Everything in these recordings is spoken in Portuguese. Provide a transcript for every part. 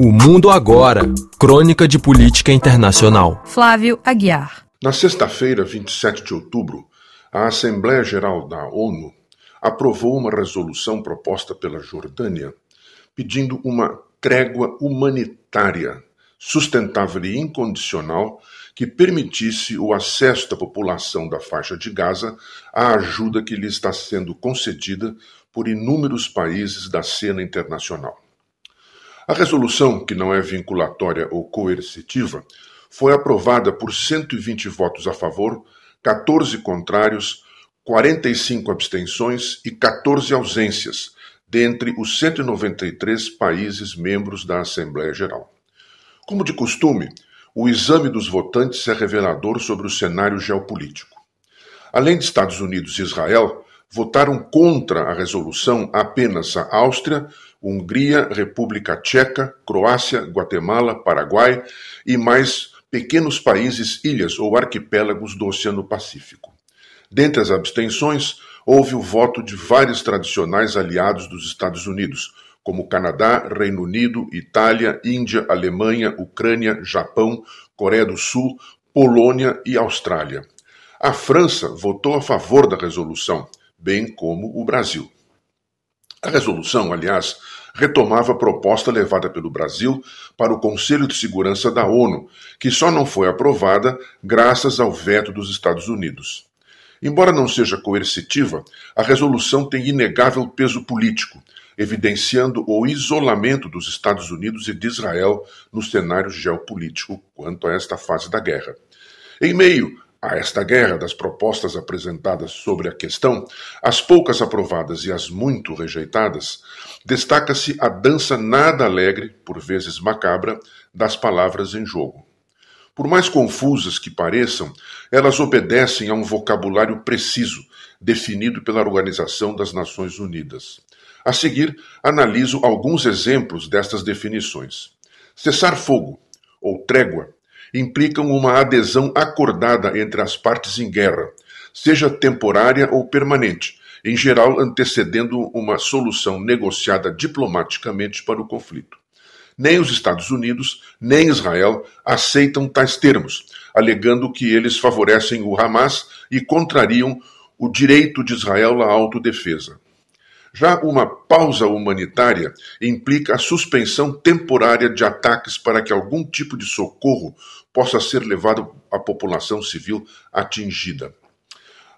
O Mundo Agora Crônica de Política Internacional. Flávio Aguiar. Na sexta-feira, 27 de outubro, a Assembleia Geral da ONU aprovou uma resolução proposta pela Jordânia pedindo uma trégua humanitária sustentável e incondicional que permitisse o acesso da população da faixa de Gaza à ajuda que lhe está sendo concedida por inúmeros países da cena internacional. A resolução, que não é vinculatória ou coercitiva, foi aprovada por 120 votos a favor, 14 contrários, 45 abstenções e 14 ausências, dentre os 193 países membros da Assembleia Geral. Como de costume, o exame dos votantes é revelador sobre o cenário geopolítico. Além de Estados Unidos e Israel, votaram contra a resolução apenas a Áustria, Hungria, República Tcheca, Croácia, Guatemala, Paraguai e mais pequenos países, ilhas ou arquipélagos do Oceano Pacífico. Dentre as abstenções, houve o voto de vários tradicionais aliados dos Estados Unidos, como Canadá, Reino Unido, Itália, Índia, Alemanha, Ucrânia, Japão, Coreia do Sul, Polônia e Austrália. A França votou a favor da resolução, bem como o Brasil. A resolução, aliás, retomava a proposta levada pelo Brasil para o Conselho de Segurança da ONU, que só não foi aprovada graças ao veto dos Estados Unidos. Embora não seja coercitiva, a resolução tem inegável peso político, evidenciando o isolamento dos Estados Unidos e de Israel no cenário geopolítico quanto a esta fase da guerra. Em meio a esta guerra das propostas apresentadas sobre a questão, as poucas aprovadas e as muito rejeitadas, destaca-se a dança nada alegre, por vezes macabra, das palavras em jogo. Por mais confusas que pareçam, elas obedecem a um vocabulário preciso, definido pela Organização das Nações Unidas. A seguir, analiso alguns exemplos destas definições. Cessar fogo, ou trégua, implicam uma adesão acordada entre as partes em guerra, seja temporária ou permanente, em geral antecedendo uma solução negociada diplomaticamente para o conflito. Nem os Estados Unidos, nem Israel aceitam tais termos, alegando que eles favorecem o Hamas e contrariam o direito de Israel à autodefesa. Já uma pausa humanitária implica a suspensão temporária de ataques para que algum tipo de socorro possa ser levado à população civil atingida.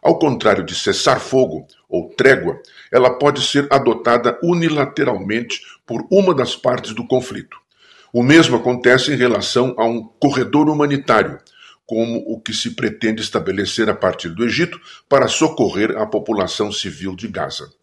Ao contrário de cessar fogo ou trégua, ela pode ser adotada unilateralmente por uma das partes do conflito. O mesmo acontece em relação a um corredor humanitário, como o que se pretende estabelecer a partir do Egito para socorrer a população civil de Gaza.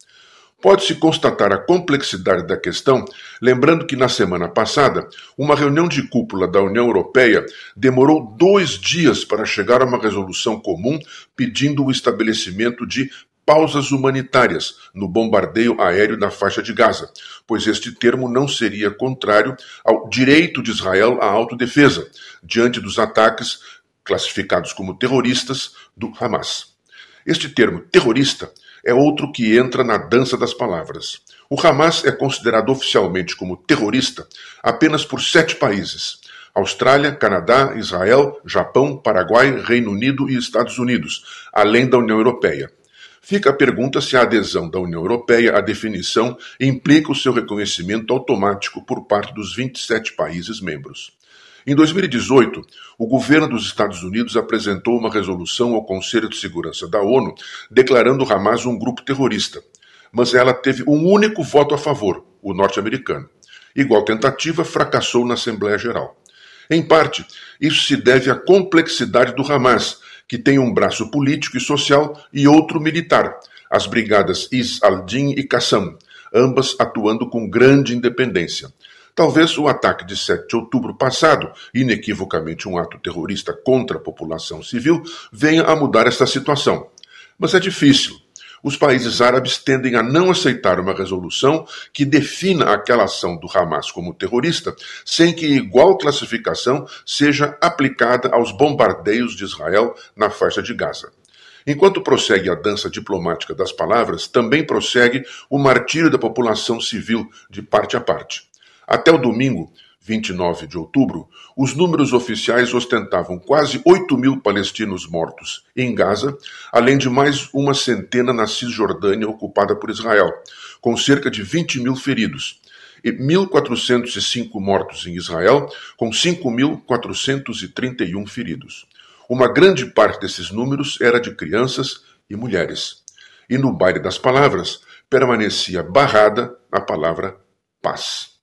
Pode-se constatar a complexidade da questão, lembrando que na semana passada, uma reunião de cúpula da União Europeia demorou dois dias para chegar a uma resolução comum pedindo o estabelecimento de pausas humanitárias no bombardeio aéreo da faixa de Gaza, pois este termo não seria contrário ao direito de Israel à autodefesa, diante dos ataques classificados como terroristas do Hamas. Este termo terrorista é outro que entra na dança das palavras. O Hamas é considerado oficialmente como terrorista apenas por sete países: Austrália, Canadá, Israel, Japão, Paraguai, Reino Unido e Estados Unidos, além da União Europeia. Fica a pergunta se a adesão da União Europeia à definição implica o seu reconhecimento automático por parte dos 27 países membros. Em 2018, o governo dos Estados Unidos apresentou uma resolução ao Conselho de Segurança da ONU declarando o Hamas um grupo terrorista, mas ela teve um único voto a favor, o norte-americano. Igual tentativa fracassou na Assembleia Geral. Em parte, isso se deve à complexidade do Hamas, que tem um braço político e social e outro militar, as brigadas Is al-Din e Qassam, ambas atuando com grande independência. Talvez o ataque de 7 de outubro passado, inequivocamente um ato terrorista contra a população civil, venha a mudar esta situação. Mas é difícil. Os países árabes tendem a não aceitar uma resolução que defina aquela ação do Hamas como terrorista, sem que igual classificação seja aplicada aos bombardeios de Israel na faixa de Gaza. Enquanto prossegue a dança diplomática das palavras, também prossegue o martírio da população civil de parte a parte. Até o domingo, 29 de outubro, os números oficiais ostentavam quase 8 mil palestinos mortos em Gaza, além de mais uma centena na Cisjordânia ocupada por Israel, com cerca de 20 mil feridos, e 1.405 mortos em Israel, com 5.431 feridos. Uma grande parte desses números era de crianças e mulheres. E no baile das palavras permanecia barrada a palavra paz.